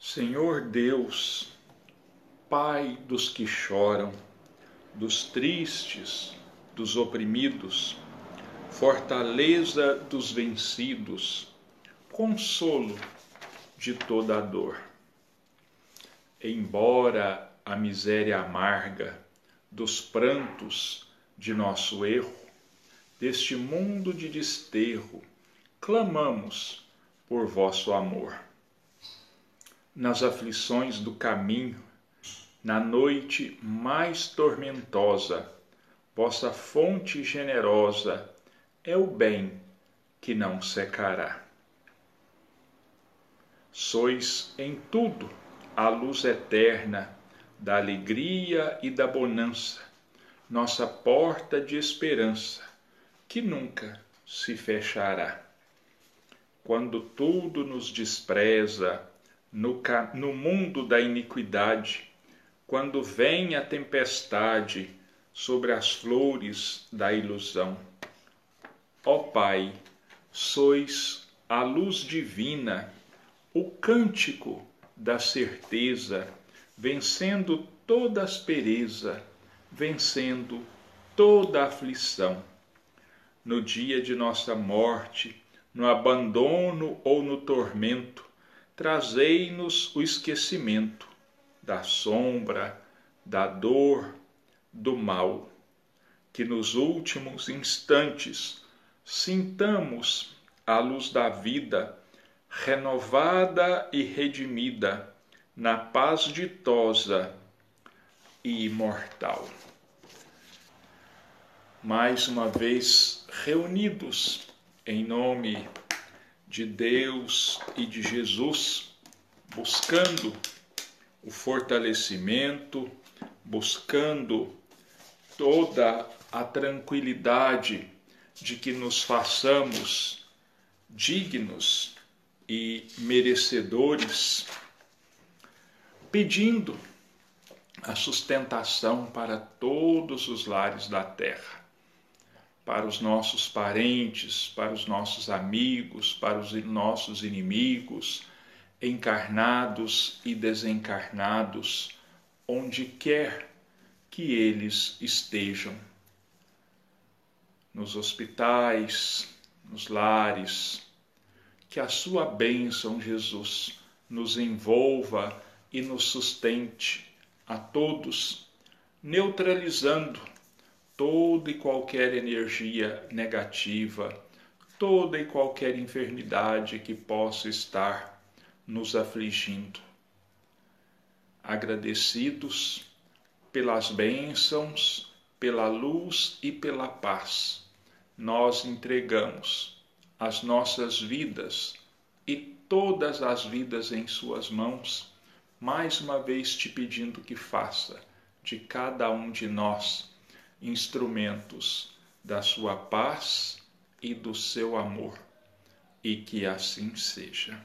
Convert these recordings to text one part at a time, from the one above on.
Senhor Deus, Pai dos que choram, dos tristes, dos oprimidos, fortaleza dos vencidos, consolo de toda a dor. Embora a miséria amarga dos prantos de nosso erro, deste mundo de desterro, clamamos por vosso amor. Nas aflições do caminho, na noite mais tormentosa, vossa fonte generosa é o bem que não secará. Sois em tudo a luz eterna da alegria e da bonança, nossa porta de esperança, que nunca se fechará. Quando tudo nos despreza, no, no mundo da iniquidade, quando vem a tempestade sobre as flores da ilusão. Ó Pai, sois a luz divina, o cântico da certeza, vencendo toda aspereza, vencendo toda aflição. No dia de nossa morte, no abandono ou no tormento, trazei-nos o esquecimento da sombra, da dor, do mal, que nos últimos instantes sintamos a luz da vida renovada e redimida na paz ditosa e imortal. Mais uma vez reunidos em nome de Deus e de Jesus, buscando o fortalecimento, buscando toda a tranquilidade de que nos façamos dignos e merecedores, pedindo a sustentação para todos os lares da terra, para os nossos parentes, para os nossos amigos, para os nossos inimigos, encarnados e desencarnados, onde quer que eles estejam. Nos hospitais, nos lares, que a sua bênção, Jesus, nos envolva e nos sustente a todos, neutralizando toda e qualquer energia negativa, toda e qualquer enfermidade que possa estar nos afligindo. Agradecidos pelas bênçãos, pela luz e pela paz, nós entregamos as nossas vidas e todas as vidas em Suas mãos, mais uma vez te pedindo que faça de cada um de nós instrumentos da Sua paz e do seu amor, e que assim seja.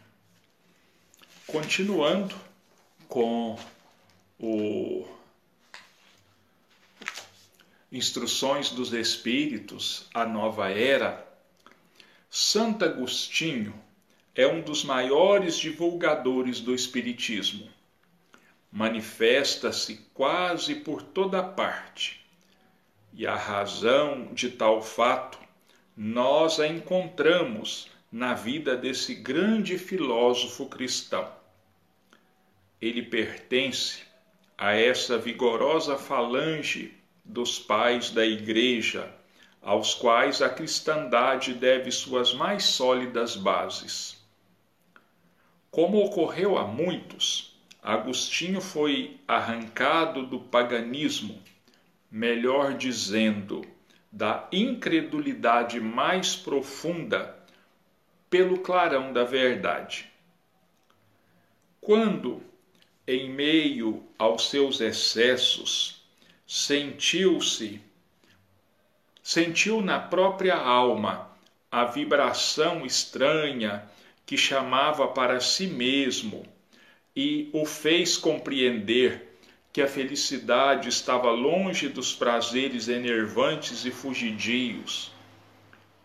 Continuando com o Instruções dos Espíritos, a Nova Era, Santo Agostinho é um dos maiores divulgadores do Espiritismo. Manifesta-se quase por toda parte, e a razão de tal fato nós a encontramos na vida desse grande filósofo cristão. Ele pertence a essa vigorosa falange dos pais da Igreja, aos quais a cristandade deve suas mais sólidas bases. Como ocorreu a muitos, Agostinho foi arrancado do paganismo, melhor dizendo, da incredulidade mais profunda pelo clarão da verdade. Quando, em meio aos seus excessos, sentiu-se, sentiu na própria alma a vibração estranha que chamava para si mesmo e o fez compreender que a felicidade estava longe dos prazeres enervantes e fugidios.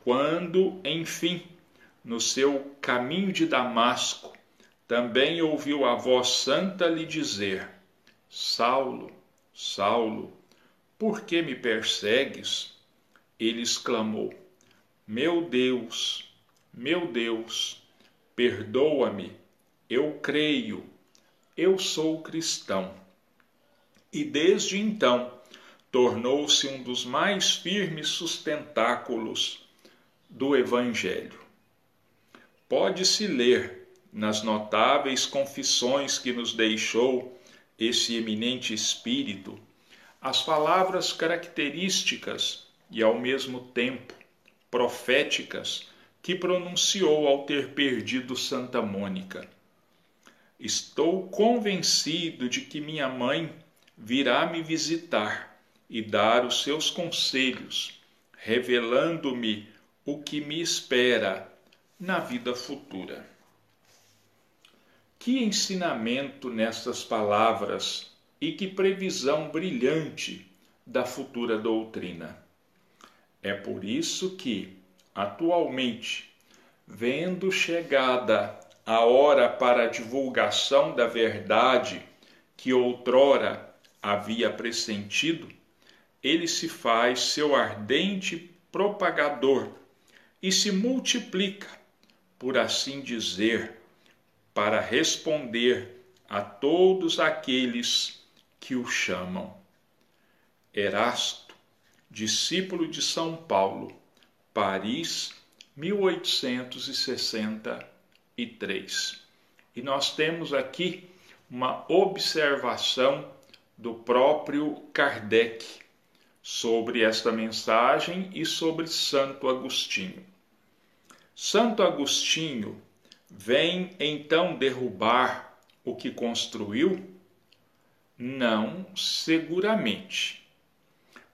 Quando, enfim, no seu caminho de Damasco, também ouviu a voz santa lhe dizer: Saulo, Saulo, por que me persegues? Ele exclamou: Meu Deus, meu Deus, perdoa-me, eu creio, eu sou cristão. E desde então tornou-se um dos mais firmes sustentáculos do Evangelho. Pode-se ler nas notáveis confissões que nos deixou esse eminente espírito as palavras características e, ao mesmo tempo, proféticas que pronunciou ao ter perdido Santa Mônica. Estou convencido de que minha mãe virá me visitar e dar os seus conselhos, revelando-me o que me espera na vida futura. Que ensinamento nestas palavras e que previsão brilhante da futura doutrina. É por isso que, atualmente, vendo chegada a hora para a divulgação da verdade que outrora havia pressentido, ele se faz seu ardente propagador e se multiplica, por assim dizer, para responder a todos aqueles que o chamam. Erasto, discípulo de São Paulo, Paris, 1863. E nós temos aqui uma observação do próprio Kardec sobre esta mensagem e sobre Santo Agostinho. Santo Agostinho vem então derrubar o que construiu? Não, seguramente.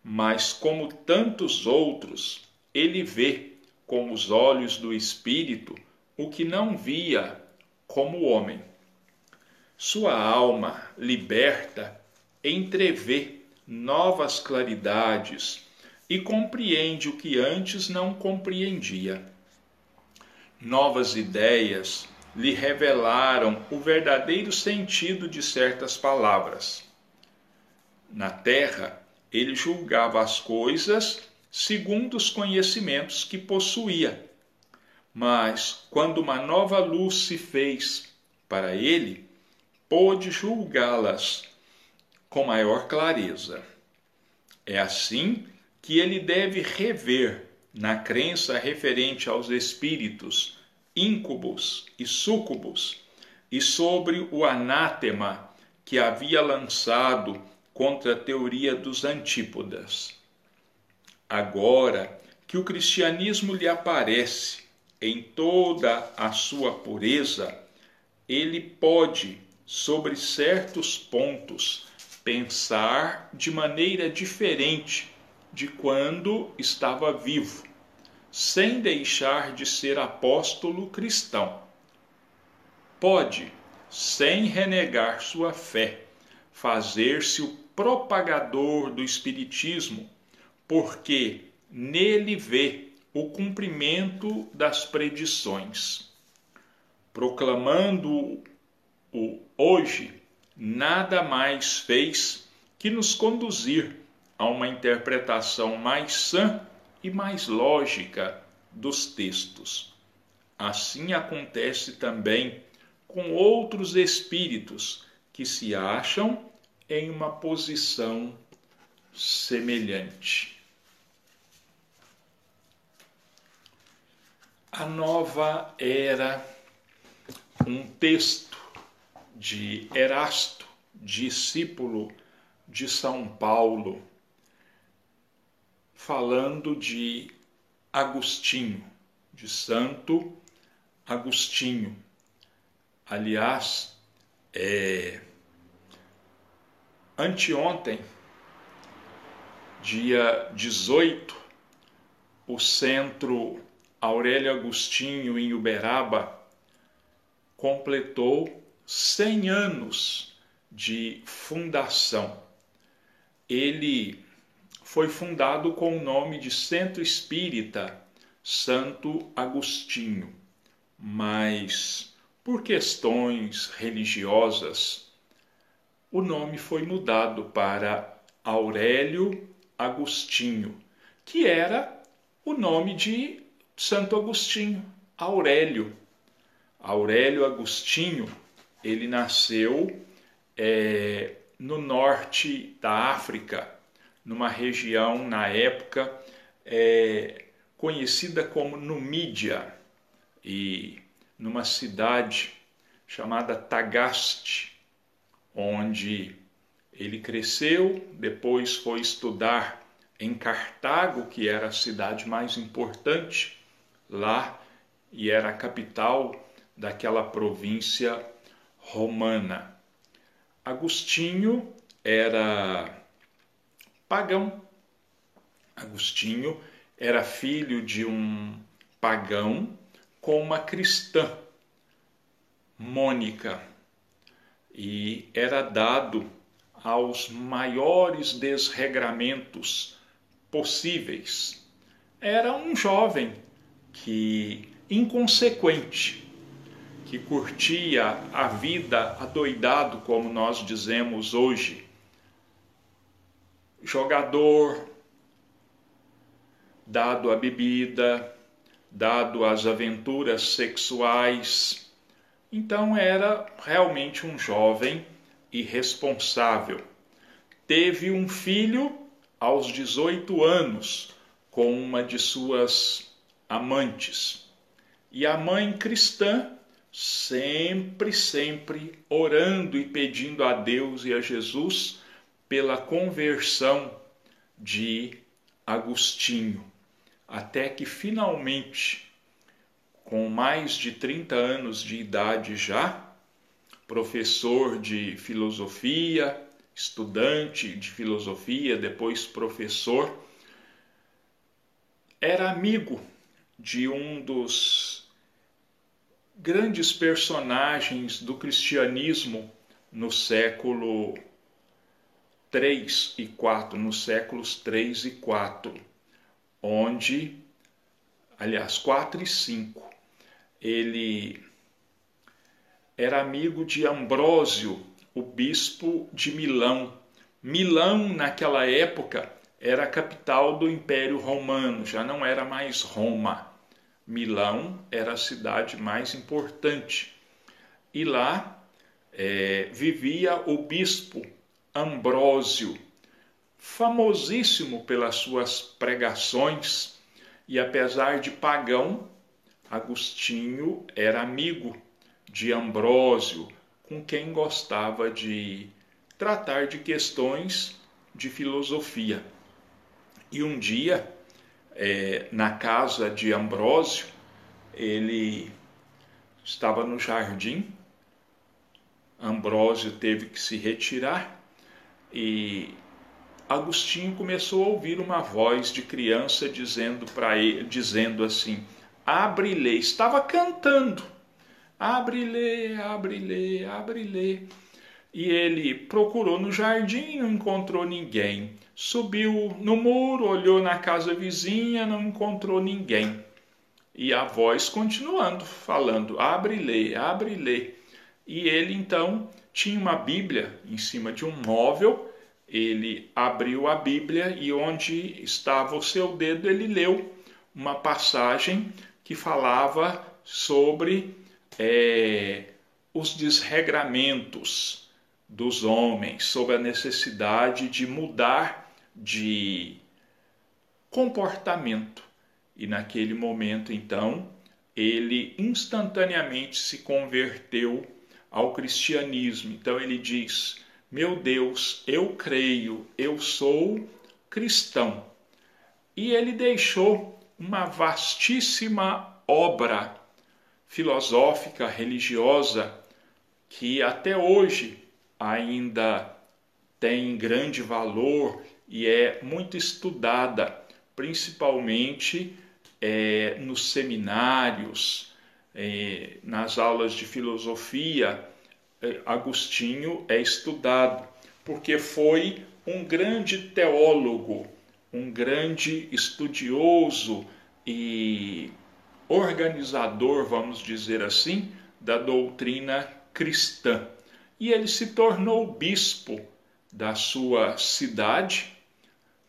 Mas, como tantos outros, ele vê com os olhos do espírito o que não via como homem. Sua alma liberta entrevê novas claridades e compreende o que antes não compreendia. Novas ideias lhe revelaram o verdadeiro sentido de certas palavras. Na terra, ele julgava as coisas segundo os conhecimentos que possuía. Mas, quando uma nova luz se fez para ele, pôde julgá-las com maior clareza. É assim que ele deve rever, na crença referente aos espíritos, íncubos e súcubos, e sobre o anátema que havia lançado contra a teoria dos antípodas. Agora que o cristianismo lhe aparece em toda a sua pureza, ele pode, sobre certos pontos, pensar de maneira diferente de quando estava vivo, sem deixar de ser apóstolo cristão. Pode, sem renegar sua fé, fazer-se o propagador do Espiritismo, porque nele vê o cumprimento das predições. Proclamando o hoje, nada mais fez que nos conduzir a uma interpretação mais sã e mais lógica dos textos. Assim acontece também com outros espíritos que se acham em uma posição semelhante. A nova era um texto de Erasto, discípulo de São Paulo, falando de Agostinho, de Santo Agostinho. Aliás, é, anteontem, dia 18, o centro Aurélio Agostinho em Uberaba completou 100 anos de fundação. Ele foi fundado com o nome de Centro Espírita Santo Agostinho, mas por questões religiosas, o nome foi mudado para Aurélio Agostinho, que era o nome de Santo Agostinho, Aurélio. Aurélio Agostinho, ele nasceu é, no norte da África, numa região na época é, conhecida como Numídia e numa cidade chamada Tagaste, onde ele cresceu, depois foi estudar em Cartago, que era a cidade mais importante lá e era a capital daquela província romana. Agostinho era pagão. Agostinho era filho de um pagão com uma cristã, Mônica, e era dado aos maiores desregramentos possíveis. Era um jovem que inconsequente, que curtia a vida adoidado, como nós dizemos hoje. Jogador, dado à bebida, dado às aventuras sexuais. Então era realmente um jovem irresponsável. Teve um filho aos 18 anos com uma de suas amantes. E a mãe cristã sempre, sempre orando e pedindo a Deus e a Jesus pela conversão de Agostinho até que finalmente, com mais de 30 anos de idade já, professor de filosofia, estudante de filosofia, depois professor, era amigo de um dos grandes personagens do cristianismo no século 3 e 4, nos séculos 3 e 4 onde, aliás, 4 e 5, ele era amigo de Ambrósio, o bispo de Milão. Milão, naquela época, era a capital do Império Romano, já não era mais Roma. Milão era a cidade mais importante. E lá é, vivia o bispo Ambrósio, famosíssimo pelas suas pregações, e apesar de pagão, Agostinho era amigo de Ambrósio, com quem gostava de tratar de questões de filosofia. E um dia, é, na casa de Ambrósio, ele estava no jardim, Ambrósio teve que se retirar e Agostinho começou a ouvir uma voz de criança dizendo para ele, dizendo assim: "Abre-lhe", estava cantando. "Abre-lhe, abre-lhe, abre-lhe". E ele procurou no jardim, não encontrou ninguém. Subiu no muro, olhou na casa vizinha, não encontrou ninguém. E a voz continuando, falando: abre-lhe, abre-lhe. E ele então tinha uma Bíblia em cima de um móvel ele abriu a Bíblia e onde estava o seu dedo, ele leu uma passagem que falava sobre é, os desregramentos dos homens, sobre a necessidade de mudar de comportamento. E naquele momento, então, ele instantaneamente se converteu ao cristianismo. Então ele diz: meu Deus, eu creio, eu sou cristão. E ele deixou uma vastíssima obra filosófica, religiosa, que até hoje ainda tem grande valor e é muito estudada, principalmente é, nos seminários, é, nas aulas de filosofia é, Agostinho é estudado, porque foi um grande teólogo, um grande estudioso e organizador, vamos dizer assim, da doutrina cristã. E ele se tornou bispo da sua cidade,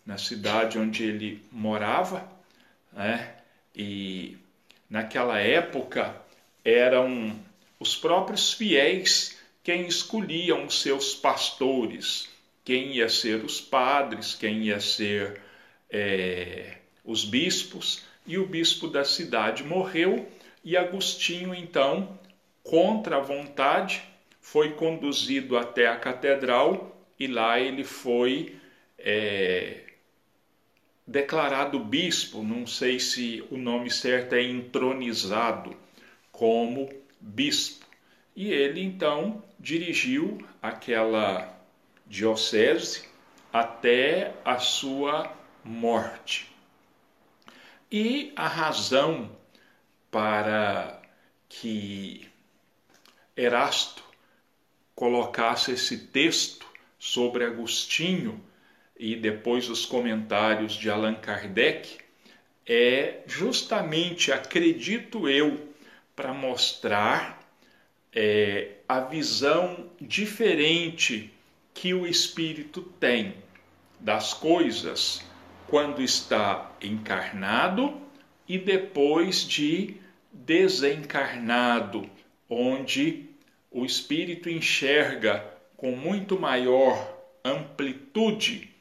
na cidade onde ele morava, né? e naquela época eram os próprios fiéis quem escolhiam os seus pastores, quem ia ser os padres, quem ia ser é, os bispos, e o bispo da cidade morreu, e Agostinho, então, contra a vontade, foi conduzido até a catedral e lá ele foi é, declarado bispo, não sei se o nome certo é entronizado como bispo. E ele então dirigiu aquela diocese até a sua morte. E a razão para que Erasto colocasse esse texto sobre Agostinho e depois os comentários de Allan Kardec é justamente, acredito eu, para mostrar é, a visão diferente que o espírito tem das coisas quando está encarnado e depois de desencarnado, onde o espírito enxerga com muito maior amplitude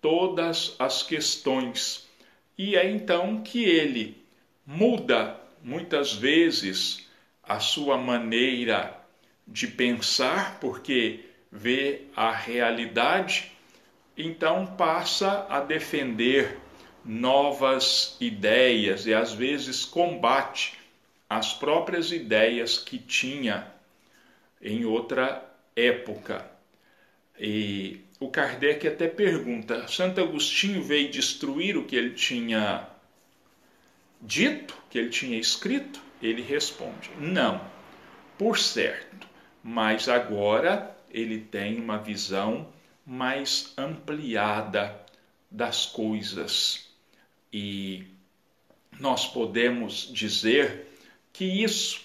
todas as questões. E é então que ele muda muitas vezes a sua maneira de pensar, porque vê a realidade, então passa a defender novas ideias e às vezes combate as próprias ideias que tinha em outra época. E o Kardec até pergunta: Santo Agostinho veio destruir o que ele tinha dito, que ele tinha escrito? Ele responde: Não, por certo, mas agora ele tem uma visão mais ampliada das coisas. E nós podemos dizer que isso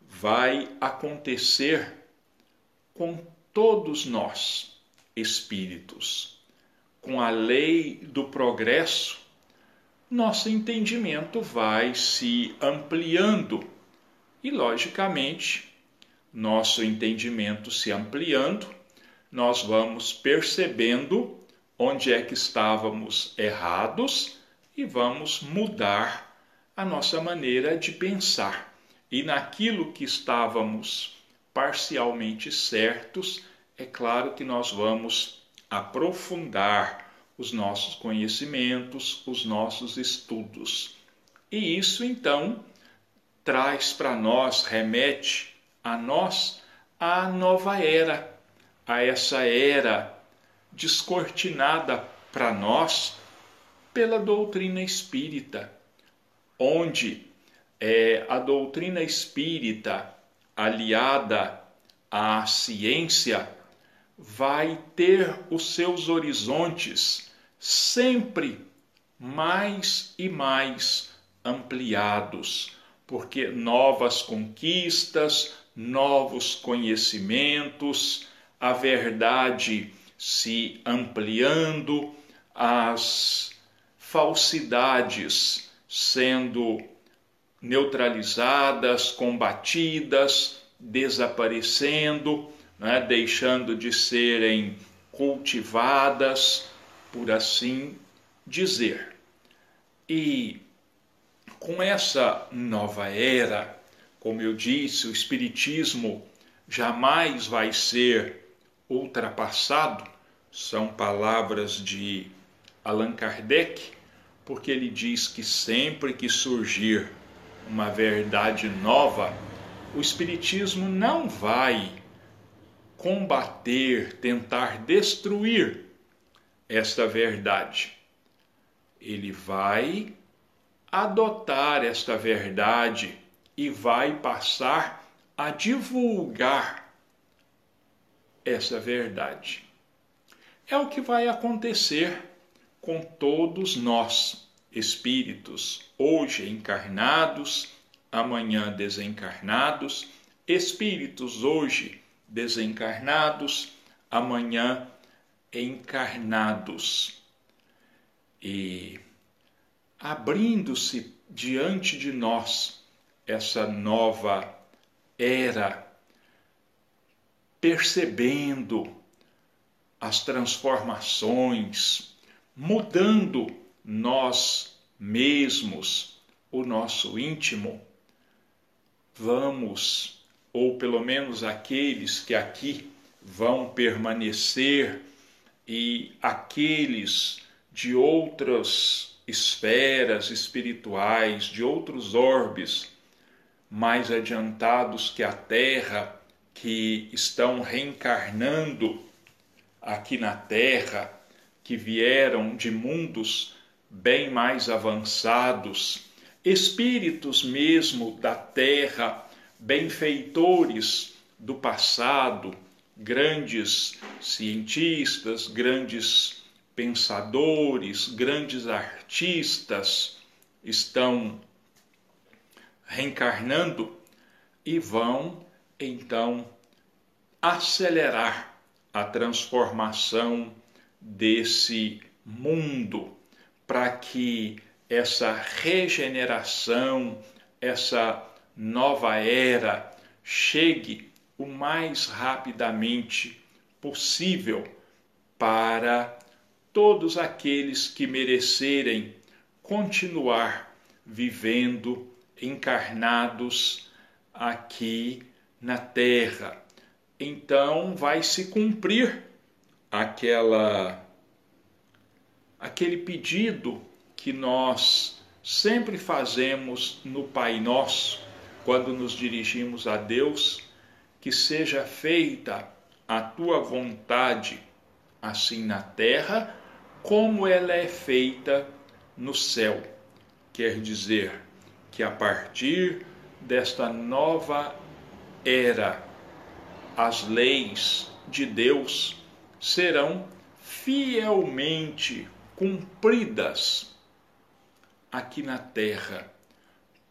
vai acontecer com todos nós, espíritos. Com a lei do progresso, nosso entendimento vai se ampliando e, logicamente, nosso entendimento se ampliando, nós vamos percebendo onde é que estávamos errados e vamos mudar a nossa maneira de pensar. E naquilo que estávamos parcialmente certos, é claro que nós vamos aprofundar os nossos conhecimentos, os nossos estudos. E isso então traz para nós, remete a nós a nova era, a essa era descortinada para nós pela doutrina espírita, onde é, a doutrina espírita aliada à ciência vai ter os seus horizontes sempre mais e mais ampliados, porque novas conquistas, novos conhecimentos, a verdade se ampliando, as falsidades sendo neutralizadas, combatidas, desaparecendo, né, deixando de serem cultivadas, por assim dizer. E com essa nova era, como eu disse, o Espiritismo jamais vai ser ultrapassado, são palavras de Allan Kardec, porque ele diz que sempre que surgir uma verdade nova, o Espiritismo não vai combater, tentar destruir esta verdade. Ele vai adotar esta verdade e vai passar a divulgar essa verdade. É o que vai acontecer com todos nós, espíritos, hoje encarnados, amanhã desencarnados, espíritos hoje desencarnados, amanhã encarnados. E abrindo-se diante de nós essa nova era, percebendo as transformações, mudando nós mesmos, o nosso íntimo, vamos, ou pelo menos aqueles que aqui vão permanecer e aqueles de outras esferas espirituais, de outros orbes mais adiantados que a Terra, que estão reencarnando aqui na Terra, que vieram de mundos bem mais avançados, espíritos mesmo da Terra, benfeitores do passado, grandes cientistas, grandes pensadores, grandes artistas estão reencarnando e vão então acelerar a transformação desse mundo para que essa regeneração, essa nova era chegue o mais rapidamente possível para todos aqueles que merecerem continuar vivendo encarnados aqui na terra. Então vai se cumprir aquela aquele pedido que nós sempre fazemos no Pai Nosso quando nos dirigimos a Deus, que seja feita a tua vontade, assim na terra como ela é feita no céu. Quer dizer que a partir desta nova era as leis de Deus serão fielmente cumpridas aqui na terra,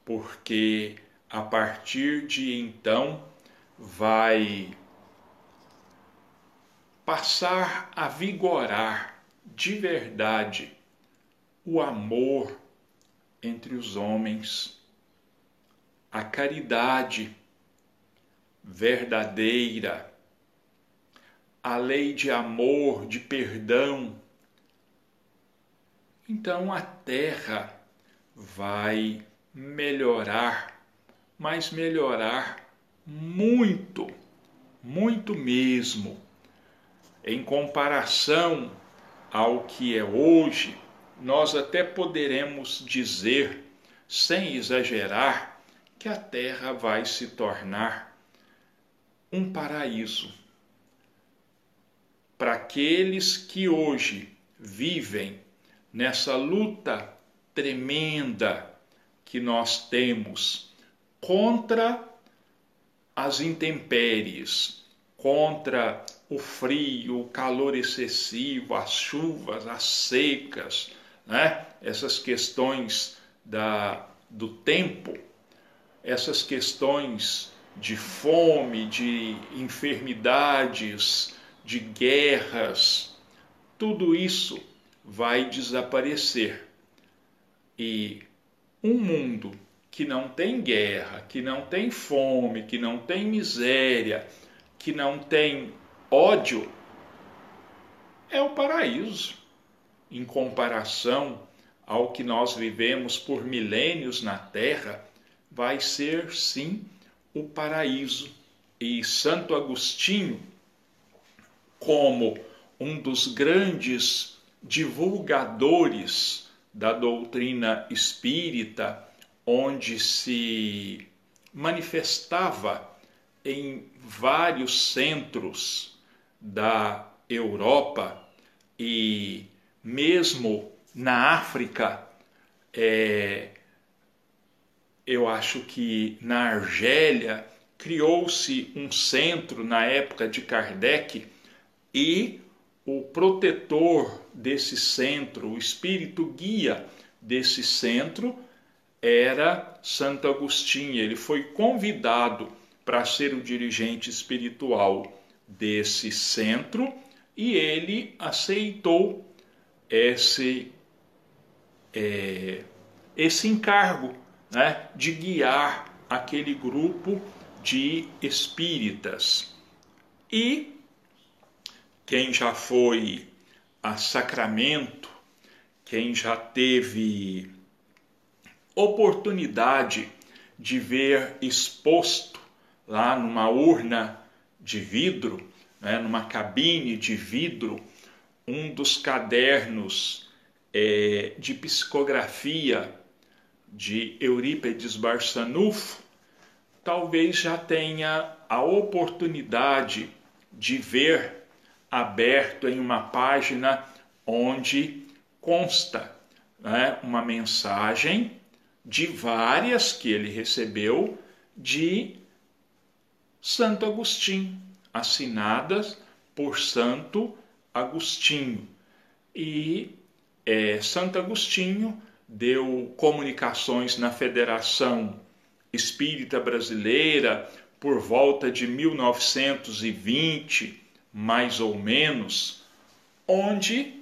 porque a partir de então vai passar a vigorar de verdade o amor entre os homens, a caridade verdadeira, a lei de amor, de perdão, então a terra vai melhorar, mas melhorar muito, muito mesmo, em comparação ao que é hoje, nós até poderemos dizer, sem exagerar, que a terra vai se tornar um paraíso para aqueles que hoje vivem nessa luta tremenda que nós temos contra as intempéries, contra o frio, o calor excessivo, as chuvas, as secas, né? essas questões da, do tempo, essas questões de fome, de enfermidades, de guerras, tudo isso vai desaparecer. E um mundo que não tem guerra, que não tem fome, que não tem miséria, que não tem ódio, é o paraíso em comparação ao que nós vivemos por milênios na Terra, vai ser sim o paraíso. E Santo Agostinho, como um dos grandes divulgadores da doutrina espírita, onde se manifestava em vários centros da Europa e mesmo na África, é, eu acho que na Argélia criou-se um centro na época de Kardec e o protetor desse centro, o espírito guia desse centro era Santo Agostinho. Ele foi convidado para ser o dirigente espiritual desse centro e ele aceitou esse, é, esse encargo né, de guiar aquele grupo de espíritas. E quem já foi a sacramento, quem já teve oportunidade de ver exposto lá numa urna de vidro, né, numa cabine de vidro, um dos cadernos é, de psicografia de Eurípedes Barçanufo, talvez já tenha a oportunidade de ver aberto em uma página onde consta né, uma mensagem de várias que ele recebeu de Santo Agostinho, assinadas por Santo Agostinho. E é, Santo Agostinho deu comunicações na Federação Espírita Brasileira por volta de 1920, mais ou menos, onde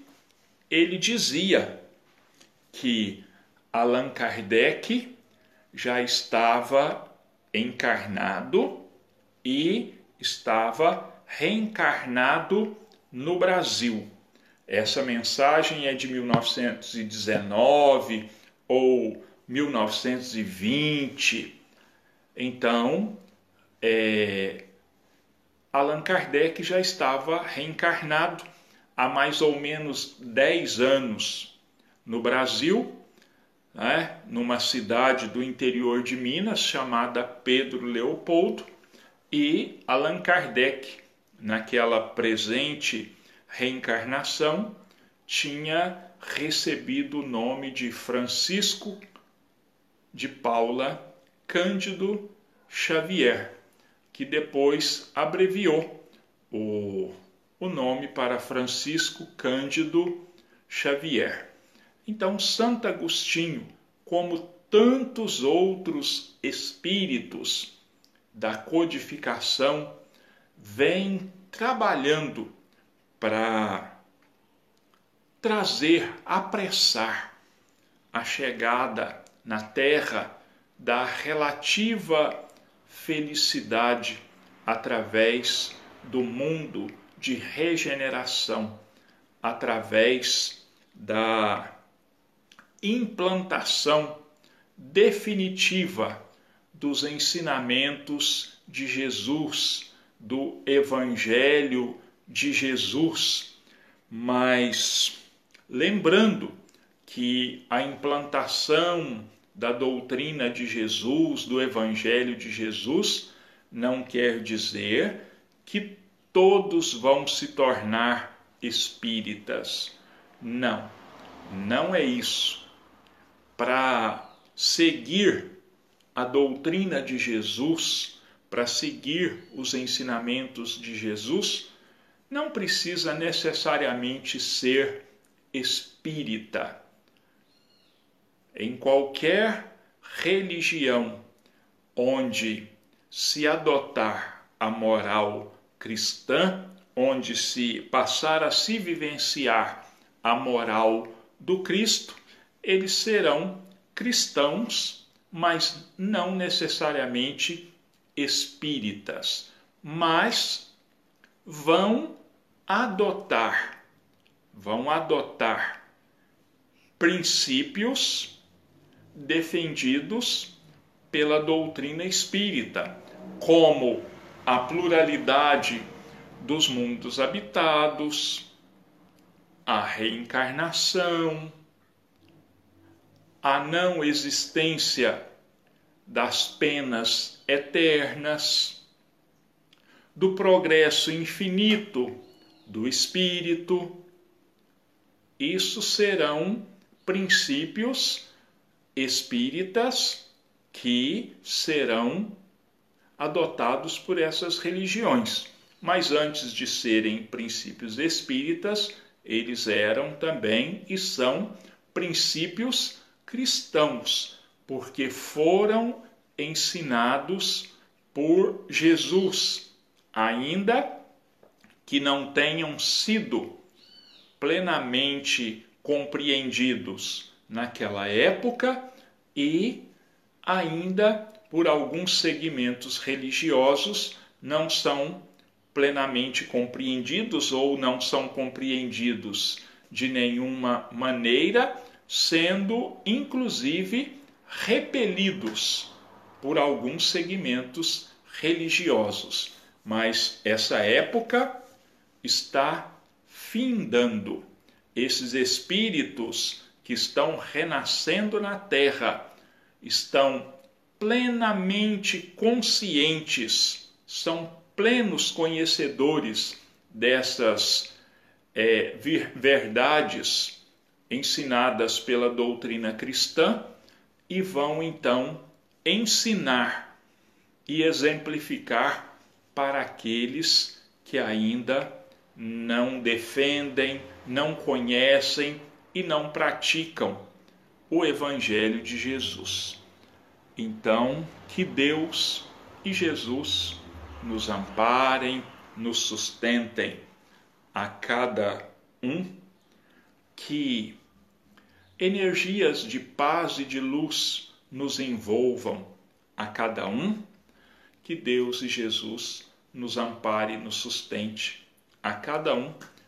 ele dizia que Allan Kardec já estava encarnado e estava reencarnado no Brasil. Essa mensagem é de 1919 ou 1920. Então, é, Allan Kardec já estava reencarnado há mais ou menos 10 anos no Brasil né, numa cidade do interior de Minas chamada Pedro Leopoldo, e Allan Kardec, naquela presente reencarnação, tinha recebido o nome de Francisco de Paula Cândido Xavier, que depois abreviou o, o nome para Francisco Cândido Xavier. Então, Santo Agostinho, como tantos outros espíritos da codificação, vem trabalhando para trazer, apressar a chegada na Terra da relativa felicidade através do mundo de regeneração, através da implantação definitiva dos ensinamentos de Jesus, do Evangelho de Jesus, mas lembrando que a implantação da doutrina de Jesus, do Evangelho de Jesus, não quer dizer que todos vão se tornar espíritas. Não, não é isso para seguir a doutrina de Jesus, para seguir os ensinamentos de Jesus, não precisa necessariamente ser espírita. Em qualquer religião onde se adotar a moral cristã, onde se passar a se vivenciar a moral do Cristo, eles serão cristãos, mas não necessariamente espíritas, mas vão adotar, vão adotar princípios defendidos pela doutrina espírita, como a pluralidade dos mundos habitados, a reencarnação, a não existência das penas eternas, do progresso infinito do espírito. Isso serão princípios espíritas que serão adotados por essas religiões. Mas antes de serem princípios espíritas, eles eram também e são princípios cristãos, porque foram ensinados por Jesus, ainda que não tenham sido plenamente compreendidos naquela época e ainda por alguns segmentos religiosos não são plenamente compreendidos ou não são compreendidos de nenhuma maneira, sendo inclusive repelidos por alguns segmentos religiosos. Mas essa época está findando. Esses espíritos que estão renascendo na terra estão plenamente conscientes, são plenos conhecedores dessas é, verdades ensinadas pela doutrina cristã e vão então ensinar e exemplificar para aqueles que ainda não defendem, não conhecem e não praticam o Evangelho de Jesus. Então, que Deus e Jesus nos amparem, nos sustentem a cada um, que energias de paz e de luz nos envolvam a cada um, que Deus e Jesus nos ampare e nos sustente a cada um